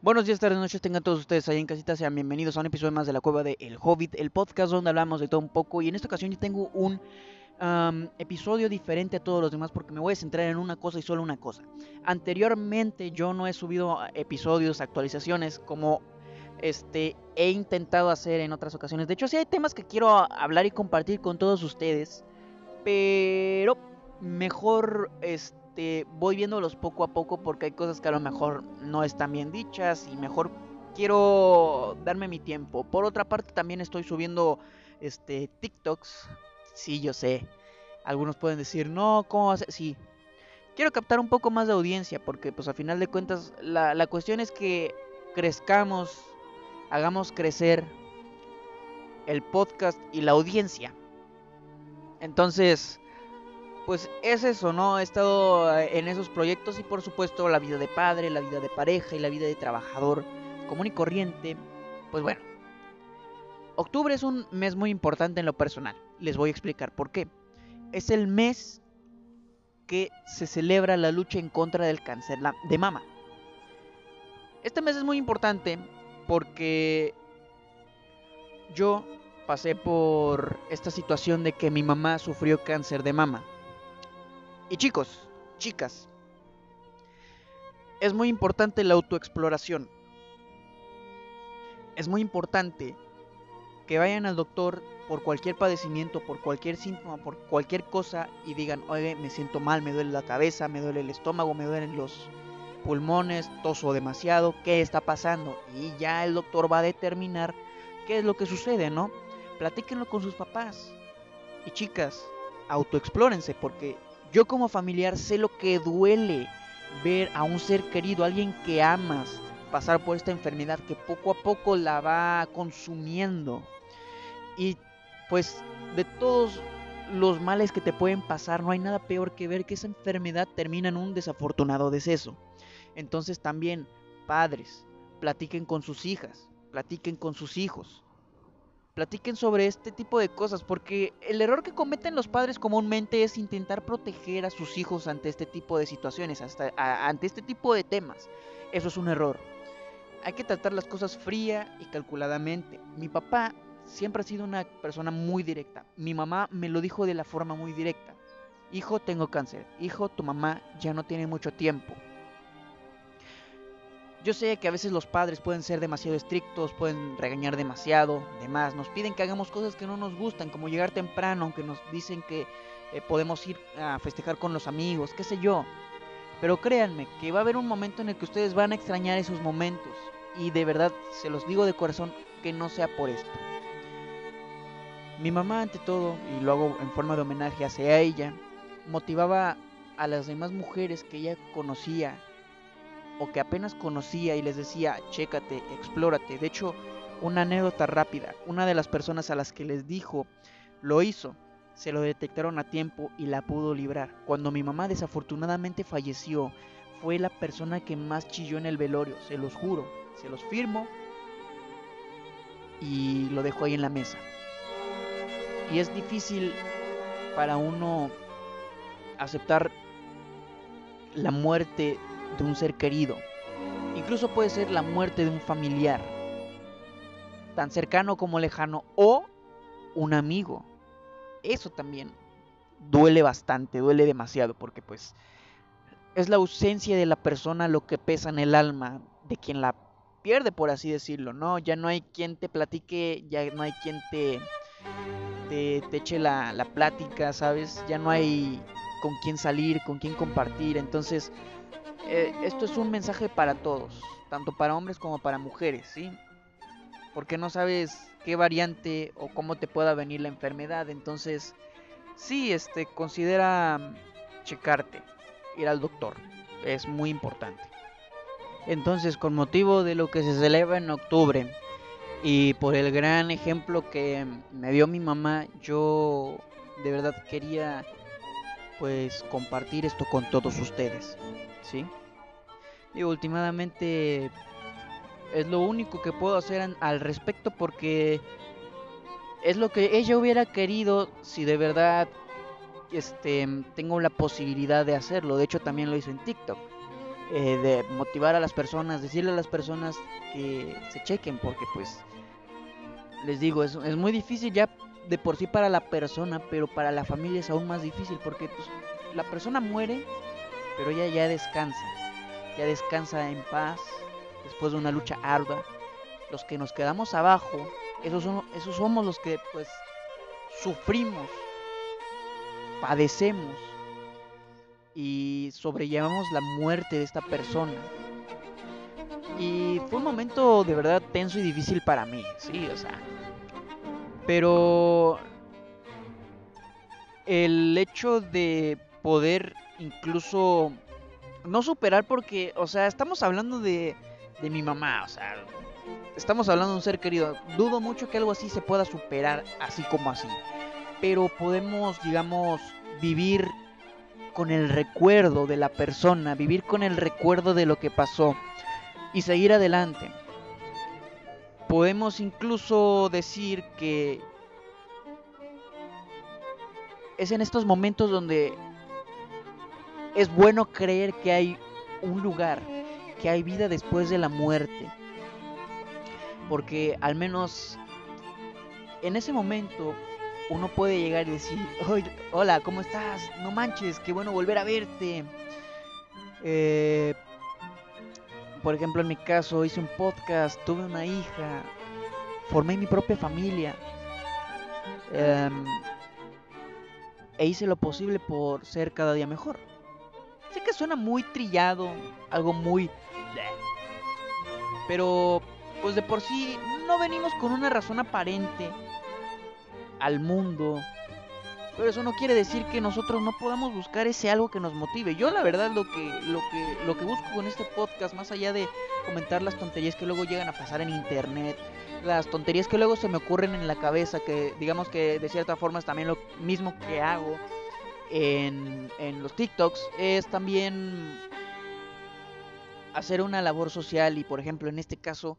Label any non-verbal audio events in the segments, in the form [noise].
Buenos días, tardes, noches, tengan todos ustedes ahí en casita, sean bienvenidos a un episodio más de la cueva de El Hobbit, el podcast donde hablamos de todo un poco y en esta ocasión yo tengo un episodio diferente a todos los demás porque me voy a centrar en una cosa y solo una cosa. Anteriormente yo no he subido episodios, actualizaciones como este he intentado hacer en otras ocasiones. De hecho, sí hay temas que quiero hablar y compartir con todos ustedes, pero mejor este voy viéndolos poco a poco porque hay cosas que a lo mejor no están bien dichas y mejor quiero darme mi tiempo. Por otra parte, también estoy subiendo este TikToks. Sí, yo sé. Algunos pueden decir, "No, ¿cómo hacer?" Sí. Quiero captar un poco más de audiencia porque pues a final de cuentas la, la cuestión es que crezcamos hagamos crecer el podcast y la audiencia. Entonces, pues es eso, ¿no? He estado eh, en esos proyectos y por supuesto la vida de padre, la vida de pareja y la vida de trabajador común y corriente. Pues bueno, octubre es un mes muy importante en lo personal. Les voy a explicar por qué. Es el mes que se celebra la lucha en contra del cáncer de mama. Este mes es muy importante porque yo pasé por esta situación de que mi mamá sufrió cáncer de mama. Y chicos, chicas, es muy importante la autoexploración. Es muy importante que vayan al doctor por cualquier padecimiento, por cualquier síntoma, por cualquier cosa y digan, oye, me siento mal, me duele la cabeza, me duele el estómago, me duelen los pulmones, toso demasiado, ¿qué está pasando? Y ya el doctor va a determinar qué es lo que sucede, ¿no? Platíquenlo con sus papás. Y chicas, autoexplórense, porque yo como familiar sé lo que duele ver a un ser querido, alguien que amas, pasar por esta enfermedad que poco a poco la va consumiendo. Y pues de todos los males que te pueden pasar, no hay nada peor que ver que esa enfermedad termina en un desafortunado deceso. Entonces también, padres, platiquen con sus hijas, platiquen con sus hijos, platiquen sobre este tipo de cosas, porque el error que cometen los padres comúnmente es intentar proteger a sus hijos ante este tipo de situaciones, hasta, ante este tipo de temas. Eso es un error. Hay que tratar las cosas fría y calculadamente. Mi papá siempre ha sido una persona muy directa. Mi mamá me lo dijo de la forma muy directa. Hijo, tengo cáncer. Hijo, tu mamá ya no tiene mucho tiempo. Yo sé que a veces los padres pueden ser demasiado estrictos, pueden regañar demasiado, demás. Nos piden que hagamos cosas que no nos gustan, como llegar temprano, aunque nos dicen que eh, podemos ir a festejar con los amigos, qué sé yo. Pero créanme que va a haber un momento en el que ustedes van a extrañar esos momentos. Y de verdad, se los digo de corazón, que no sea por esto. Mi mamá, ante todo, y lo hago en forma de homenaje hacia ella, motivaba a las demás mujeres que ella conocía o que apenas conocía y les decía, chécate, explórate. De hecho, una anécdota rápida, una de las personas a las que les dijo, lo hizo, se lo detectaron a tiempo y la pudo librar. Cuando mi mamá desafortunadamente falleció, fue la persona que más chilló en el velorio, se los juro, se los firmo y lo dejo ahí en la mesa. Y es difícil para uno aceptar la muerte de un ser querido. Incluso puede ser la muerte de un familiar, tan cercano como lejano, o un amigo. Eso también duele bastante, duele demasiado, porque pues es la ausencia de la persona lo que pesa en el alma de quien la pierde, por así decirlo, ¿no? Ya no hay quien te platique, ya no hay quien te, te, eche la, la plática, ¿sabes? Ya no hay con quién salir, con quién compartir, entonces eh, esto es un mensaje para todos, tanto para hombres como para mujeres, ¿sí? Porque no sabes qué variante o cómo te pueda venir la enfermedad, entonces sí, este, considera mm, checarte, ir al doctor, es muy importante. Entonces, con motivo de lo que se celebra en octubre y por el gran ejemplo que me dio mi mamá, yo de verdad quería pues compartir esto con todos ustedes. ¿sí? Y últimamente es lo único que puedo hacer al respecto porque es lo que ella hubiera querido si de verdad este tengo la posibilidad de hacerlo. De hecho también lo hizo en TikTok. eh, de motivar a las personas, decirle a las personas que se chequen, porque pues les digo, es muy difícil ya de por sí para la persona, pero para la familia es aún más difícil porque pues, la persona muere, pero ella ya descansa, ya descansa en paz después de una lucha ardua. Los que nos quedamos abajo, esos, esos somos los que pues sufrimos, padecemos y sobrellevamos la muerte de esta persona. Y fue un momento de verdad tenso y difícil para mí, sí, o sea, pero el hecho de poder incluso no superar porque, o sea, estamos hablando de, de mi mamá, o sea, estamos hablando de un ser querido. Dudo mucho que algo así se pueda superar así como así. Pero podemos, digamos, vivir con el recuerdo de la persona, vivir con el recuerdo de lo que pasó y seguir adelante. Podemos incluso decir que es en estos momentos donde es bueno creer que hay un lugar, que hay vida después de la muerte. Porque al menos en ese momento uno puede llegar y decir, hola, ¿cómo estás? No manches, qué bueno volver a verte. Eh, por ejemplo, en mi caso hice un podcast, tuve una hija, formé mi propia familia. Em, e hice lo posible por ser cada día mejor. Sé que suena muy trillado, algo muy... Pero, pues de por sí, no venimos con una razón aparente al mundo pero eso no quiere decir que nosotros no podamos buscar ese algo que nos motive. Yo la verdad lo que lo que lo que busco con este podcast más allá de comentar las tonterías que luego llegan a pasar en internet, las tonterías que luego se me ocurren en la cabeza que digamos que de cierta forma es también lo mismo que hago en, en los TikToks es también hacer una labor social y por ejemplo en este caso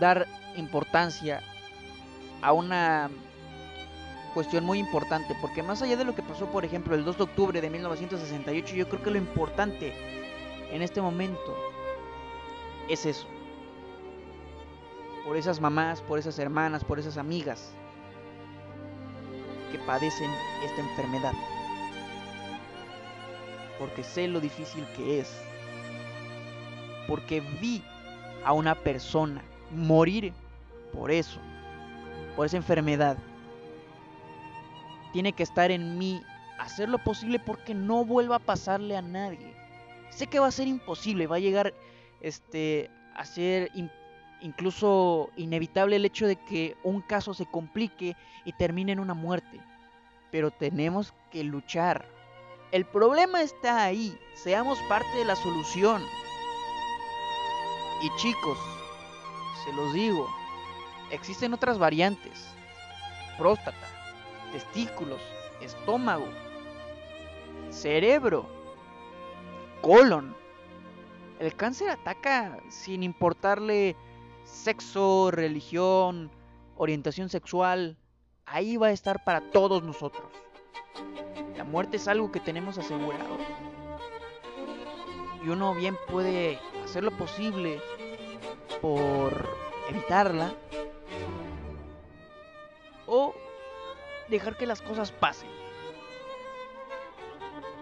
dar importancia a una cuestión muy importante, porque más allá de lo que pasó, por ejemplo, el 2 de octubre de 1968, yo creo que lo importante en este momento es eso. Por esas mamás, por esas hermanas, por esas amigas que padecen esta enfermedad. Porque sé lo difícil que es. Porque vi a una persona morir por eso, por esa enfermedad tiene que estar en mí hacer lo posible porque no vuelva a pasarle a nadie. Sé que va a ser imposible, va a llegar este a ser incluso inevitable el hecho de que un caso se complique y termine en una muerte. Pero tenemos que luchar. El problema está ahí, seamos parte de la solución. Y chicos, se los digo, existen otras variantes. Próstata, testículos, estómago, cerebro, colon. El cáncer ataca sin importarle sexo, religión, orientación sexual. Ahí va a estar para todos nosotros. La muerte es algo que tenemos asegurado. Y uno bien puede hacer lo posible por evitarla. Dejar que las cosas pasen.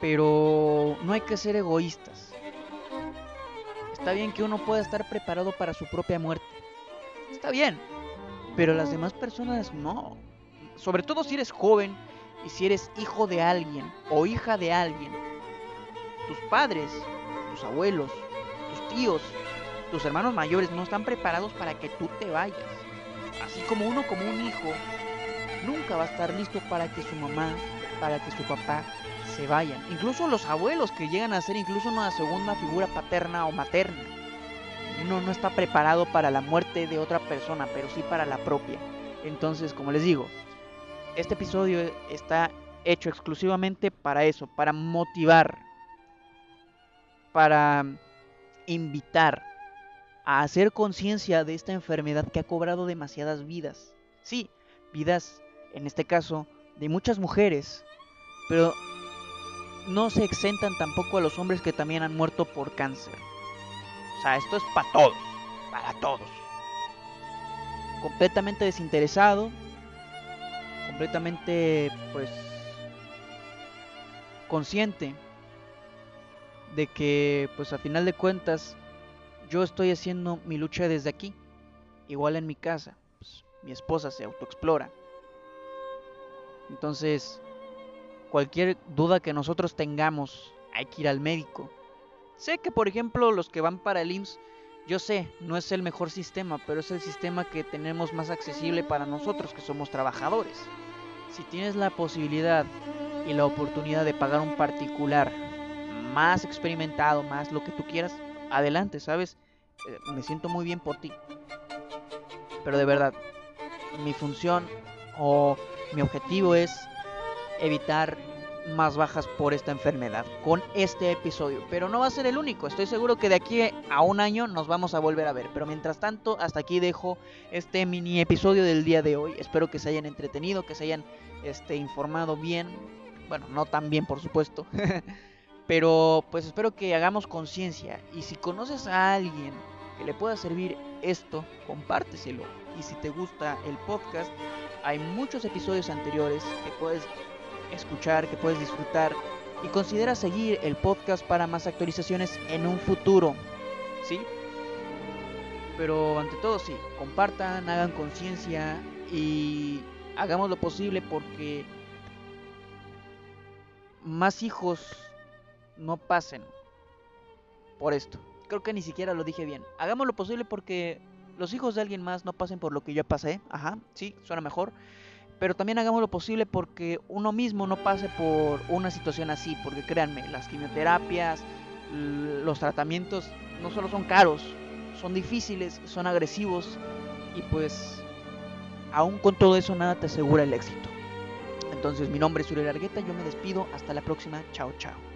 Pero no hay que ser egoístas. Está bien que uno pueda estar preparado para su propia muerte. Está bien. Pero las demás personas no. Sobre todo si eres joven y si eres hijo de alguien o hija de alguien. Tus padres, tus abuelos, tus tíos, tus hermanos mayores no están preparados para que tú te vayas. Así como uno como un hijo nunca va a estar listo para que su mamá, para que su papá se vayan. Incluso los abuelos que llegan a ser incluso una segunda figura paterna o materna. Uno no está preparado para la muerte de otra persona, pero sí para la propia. Entonces, como les digo, este episodio está hecho exclusivamente para eso, para motivar, para invitar a hacer conciencia de esta enfermedad que ha cobrado demasiadas vidas. Sí, vidas en este caso, de muchas mujeres, pero no se exentan tampoco a los hombres que también han muerto por cáncer. O sea, esto es para todos, para todos. Completamente desinteresado, completamente, pues, consciente de que, pues, a final de cuentas, yo estoy haciendo mi lucha desde aquí, igual en mi casa. Pues, mi esposa se autoexplora. Entonces, cualquier duda que nosotros tengamos, hay que ir al médico. Sé que, por ejemplo, los que van para el IMSS, yo sé, no es el mejor sistema, pero es el sistema que tenemos más accesible para nosotros que somos trabajadores. Si tienes la posibilidad y la oportunidad de pagar un particular más experimentado, más lo que tú quieras, adelante, ¿sabes? Eh, me siento muy bien por ti. Pero de verdad, mi función o mi objetivo es evitar más bajas por esta enfermedad con este episodio. Pero no va a ser el único. Estoy seguro que de aquí a un año nos vamos a volver a ver. Pero mientras tanto, hasta aquí dejo este mini episodio del día de hoy. Espero que se hayan entretenido, que se hayan este, informado bien. Bueno, no tan bien, por supuesto. [laughs] Pero pues espero que hagamos conciencia. Y si conoces a alguien que le pueda servir esto, compárteselo. Y si te gusta el podcast, hay muchos episodios anteriores que puedes escuchar, que puedes disfrutar y considera seguir el podcast para más actualizaciones en un futuro. ¿Sí? Pero ante todo sí, compartan, hagan conciencia y hagamos lo posible porque más hijos no pasen por esto. Creo que ni siquiera lo dije bien. Hagamos lo posible porque los hijos de alguien más no pasen por lo que yo pasé. Ajá, sí, suena mejor pero también hagamos lo posible porque uno mismo no pase por una situación así, porque créanme, las quimioterapias, los tratamientos no solo son caros, son difíciles, son agresivos y pues aún con todo eso nada te asegura el éxito. Entonces mi nombre es Uriel Argueta, yo me despido, hasta la próxima, chao chao.